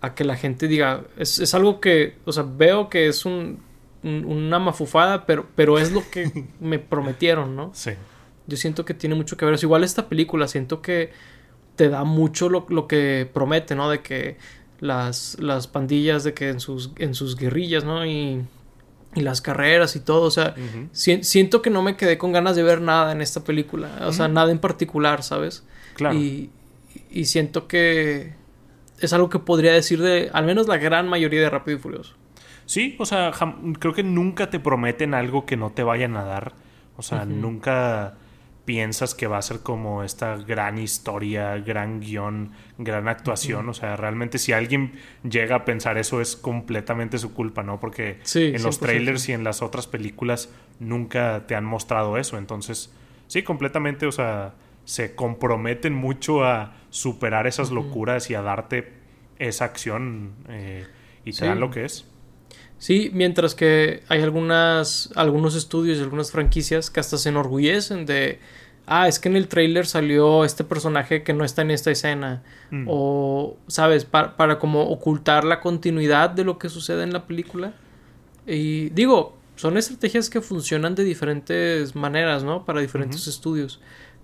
a que la gente diga, es, es, algo que, o sea, veo que es un, una mafufada, pero, pero es lo que me prometieron, ¿no? Sí. Yo siento que tiene mucho que ver. Es igual esta película, siento que te da mucho lo, lo que promete, ¿no? De que las, las pandillas de que en sus, en sus guerrillas, ¿no? Y, y las carreras y todo, o sea, siento que no me quedé con ganas de ver nada en esta película, o sea, nada en particular, ¿sabes? Claro. Y, y siento que es algo que podría decir de al menos la gran mayoría de Rápido y Furioso. Sí, o sea, creo que nunca te prometen algo que no te vayan a dar. O sea, nunca piensas que va a ser como esta gran historia, gran guion, gran actuación. O sea, realmente si alguien llega a pensar eso es completamente su culpa, ¿no? Porque en los trailers y en las otras películas nunca te han mostrado eso. Entonces, sí, completamente, o sea, se comprometen mucho a superar esas locuras y a darte esa acción eh, y te dan lo que es. Sí, mientras que hay algunas, algunos estudios y algunas franquicias que hasta se enorgullecen de, ah, es que en el trailer salió este personaje que no está en esta escena. Mm. O, ¿sabes? Para, para como ocultar la continuidad de lo que sucede en la película. Y digo, son estrategias que funcionan de diferentes maneras, ¿no? Para diferentes estudios.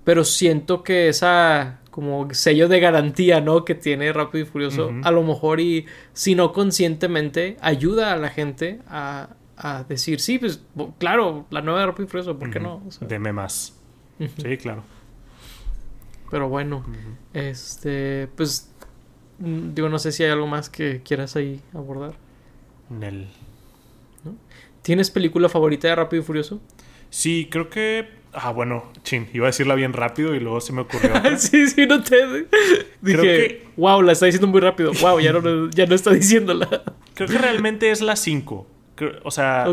Pero siento que esa como sello de garantía, ¿no? Que tiene Rápido y Furioso, a lo mejor y si no conscientemente, ayuda a la gente a, a decir, sí, pues claro, la nueva de Rápido y Furioso, ¿por qué no? Deme más. Sí, claro. Pero bueno, este, pues, mm, digo, no sé si hay algo más que quieras ahí abordar. Nel. ¿Tienes película favorita de Rápido y Furioso? Sí, creo que Ah, bueno, chin, iba a decirla bien rápido y luego se me ocurrió. sí, sí, no te. Dije, que... wow, la está diciendo muy rápido. Wow, ya no, ya no está diciéndola. Creo que realmente es la 5. O sea,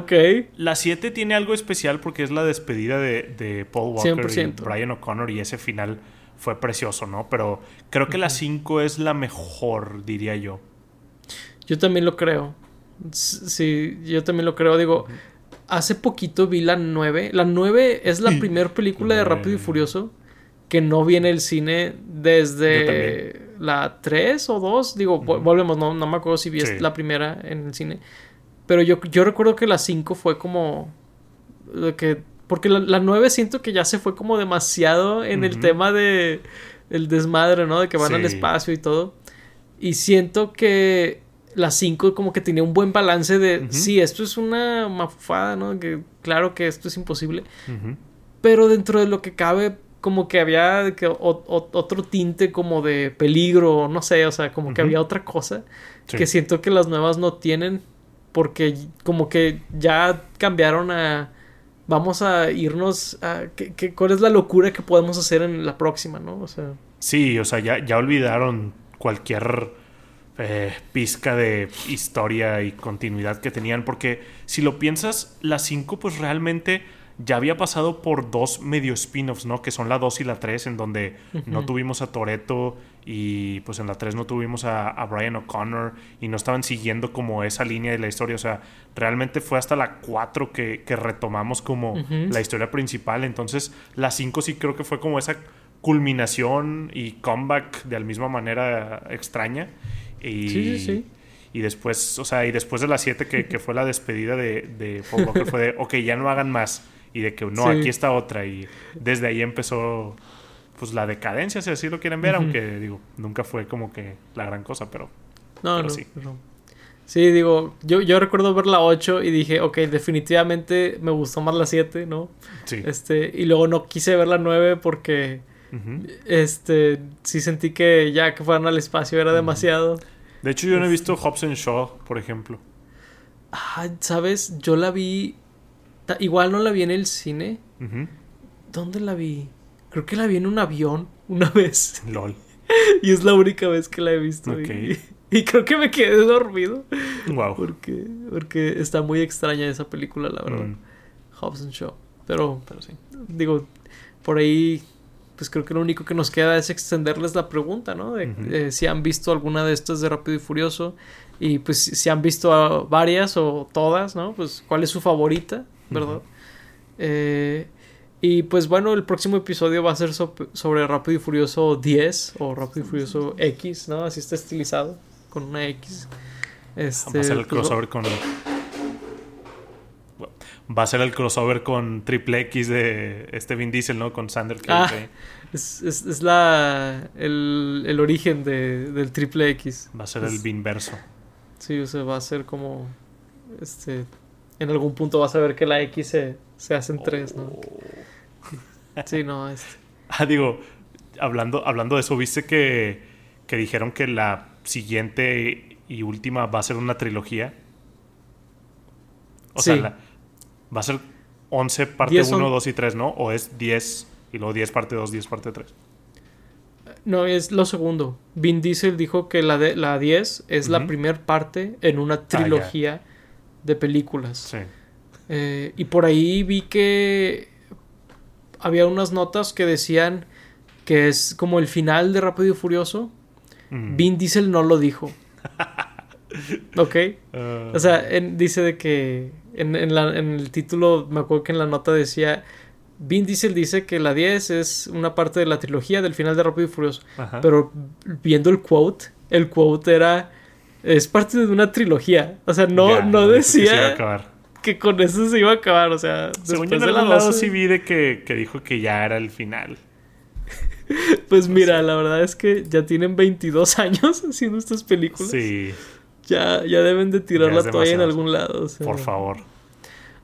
la 7 tiene algo especial porque es la despedida de, de Paul Walker y Brian O'Connor y ese final fue precioso, ¿no? Pero creo que la 5 es la mejor, diría yo. Yo también lo creo. Sí, yo también lo creo. Digo, hace poquito vi la 9. La 9 es la primera película de Rápido y Furioso que no viene el cine desde la 3 o 2. Digo, volvemos, no, no, me acuerdo si vi la primera en el cine. Pero yo, yo recuerdo que la 5 fue como... que Porque la, la 9 siento que ya se fue como demasiado en el tema de... El desmadre, ¿no? De que van al espacio y todo. Y siento que la 5 como que tenía un buen balance de, sí, esto es una mafufada, ¿no? Que claro que esto es imposible. Pero dentro de lo que cabe, como que había que, otro tinte como de peligro, no sé, o sea, como que había otra cosa que siento que las nuevas no tienen porque como que ya cambiaron a vamos a irnos a ¿qué, cuál es la locura que podemos hacer en la próxima, ¿no? O sea, sí, o sea, ya, ya olvidaron cualquier eh, pizca de historia y continuidad que tenían. Porque si lo piensas, la 5 pues realmente ya había pasado por dos medio spin-offs, ¿no? Que son la 2 y la 3, en donde no tuvimos a Toreto y pues en la 3 no tuvimos a, Brian O'Connor y no estaban siguiendo como esa línea de la historia. O sea, realmente fue hasta la 4 que, retomamos como la historia principal. Entonces, la 5 sí creo que fue como esa culminación y comeback de la misma manera extraña. Y, sí, sí, sí. Y después, o sea, y después de la 7 que, que, fue la despedida de, de Paul Walker fue de, ok, ya no hagan más. Y de que, no, aquí está otra. Y desde ahí empezó, pues, la decadencia, si así lo quieren ver. Aunque, digo, nunca fue como que la gran cosa, pero... No, no, sí. Sí, digo, yo, yo recuerdo ver la 8 y dije, ok, definitivamente me gustó más la 7, ¿no? Sí. Este, y luego no quise ver la 9 porque este, sí sentí que ya que fueran al espacio era demasiado. De hecho, yo no he visto Hobson Shaw, por ejemplo. Ah, ¿sabes? Yo la vi. Igual no la vi en el cine. ¿Dónde la vi? Creo que la vi en un avión una vez. LOL. y es la única vez que la he visto. Y, creo que me quedé dormido. Wow. Porque, porque está muy extraña esa película, la verdad. Mm. Hobson Shaw. Pero, pero sí. Digo, por ahí pues creo que lo único que nos queda es extenderles la pregunta, ¿no? De eh, si han visto alguna de estas de Rápido y Furioso y pues si han visto varias o todas, ¿no? Pues cuál es su favorita, ¿verdad? Eh, y pues bueno, el próximo episodio va a ser sobre Rápido y Furioso 10 o Rápido y Furioso X, ¿no? Así está estilizado con una X. Este, va a ser el pues, crossover con va a ser el crossover con Triple X de este Vin Diesel, ¿no? Con Sander ah, es, es, la el, el origen de, del Triple X. Va a ser el Vin verso. Sí, o sea, va a ser como este en algún punto vas a ver que la X se, se hace en tres, ¿no? Oh. Sí, no, este. Ah, digo, hablando, hablando de eso, ¿viste que, que dijeron que la siguiente y última va a ser una trilogía? O sea, la, va a ser 11 parte 1, 2 y 3, ¿no? O es 10 y luego 10 parte 2, 10 parte 3. No, es lo segundo. Vin Diesel dijo que la, de, la 10 es la primera parte en una ah, trilogía de películas. Sí. Eh, y por ahí vi que había unas notas que decían que es como el final de Rápido y Furioso. Mm. Vin Diesel no lo dijo. ok. Ah. O sea, dice de que en, el título, me acuerdo que en la nota decía, Vin Diesel dice que la 10 es una parte de la trilogía del final de Rápido y Furioso. Pero viendo el quote, el quote era, es parte de una trilogía. O sea, no, no decía que, con eso se iba a acabar. O sea, según yo en algún lado sí vi de que, que dijo que ya era el final. pues mira, la verdad es que ya tienen 22 años haciendo estas películas. Sí ya, ya deben de tirar la toalla en algún lado. Por favor.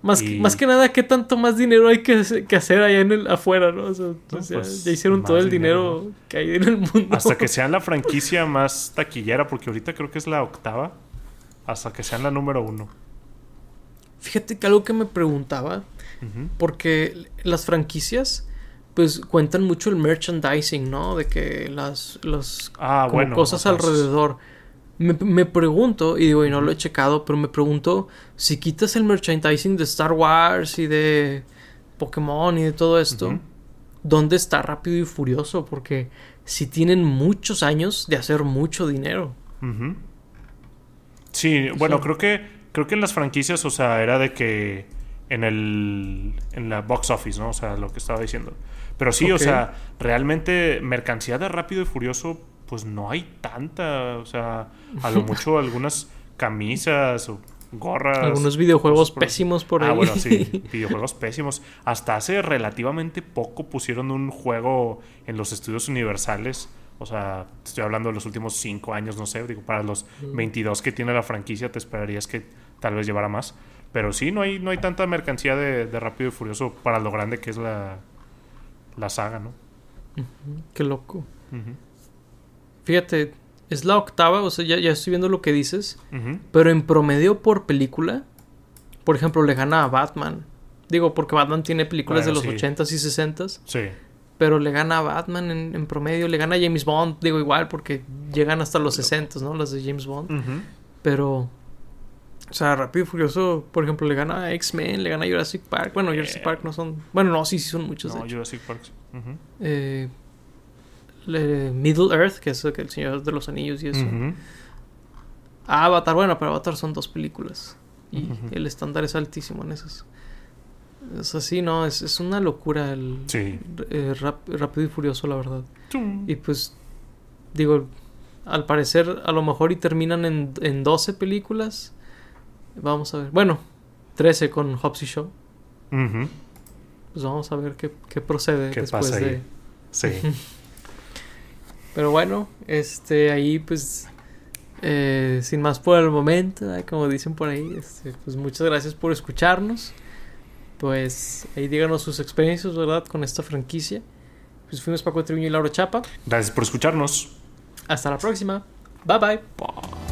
Más, que, más que nada, ¿qué tanto más dinero hay que, hacer allá en el afuera, no? Pues ya, hicieron todo el dinero, que hay en el mundo. Hasta que sean la franquicia más taquillera, porque ahorita creo que es la octava. Hasta que sean la número uno. Fíjate que algo que me preguntaba, porque las franquicias, pues cuentan mucho el merchandising, ¿no? De que las, las ah, cosas alrededor. Me, pregunto, y digo, y no lo he checado, pero me pregunto si quitas el merchandising de Star Wars y de Pokémon y de todo esto, ¿dónde está Rápido y Furioso? Porque si tienen muchos años de hacer mucho dinero. Sí, bueno, creo que creo que en las franquicias, o sea, era de que en el en la box office, ¿no? O sea, lo que estaba diciendo. Pero sí, o sea, realmente mercancía de Rápido y Furioso pues no hay tanta, o sea, a lo mucho algunas camisas o gorras. Algunos videojuegos pésimos por ah, ahí. Ah, bueno, sí, videojuegos pésimos. Hasta hace relativamente poco pusieron un juego en los estudios universales. O sea, estoy hablando de los últimos cinco años, no sé, digo, para los 22 que tiene la franquicia, te esperarías que tal vez llevara más. Pero sí, no hay, no hay tanta mercancía de, Rápido y Furioso para lo grande que es la, la saga, ¿no? Qué loco. Fíjate, es la octava, o sea, ya, ya estoy viendo lo que dices. Pero en promedio por película, por ejemplo, le gana a Batman. Digo, porque Batman tiene películas de los 80s y 60s. Sí. pero le gana a Batman en, promedio, le gana a James Bond, digo igual, porque llegan hasta los 60, ¿no? Las de James Bond. Pero, o sea, Rápido y Furioso, por ejemplo, le gana a X-Men, le gana a Jurassic Park. Bueno, Jurassic eh. Park no son. Bueno, no, sí, sí son muchos. No, Jurassic Park. eh, Middle Earth, que es el Señor de los Anillos y eso. Avatar, bueno, pero Avatar son dos películas. Y el estándar es altísimo en esas. Es así, ¿no? Es, es una locura el eh, Rápido y Furioso, la verdad. Y pues, digo, al parecer, a lo mejor y terminan en, en 12 películas. Vamos a ver. Bueno, 13 con Hobbs y Show. Pues vamos a ver qué, qué procede después de. Sí. Pero bueno, este, ahí pues. Eh, sin más por el momento, como dicen por ahí, este, pues muchas gracias por escucharnos pues ahí díganos sus experiencias, ¿verdad? Con esta franquicia. Pues fuimos Paco Triviño y Laura Chapa. Gracias por escucharnos. Hasta la próxima. Bye bye.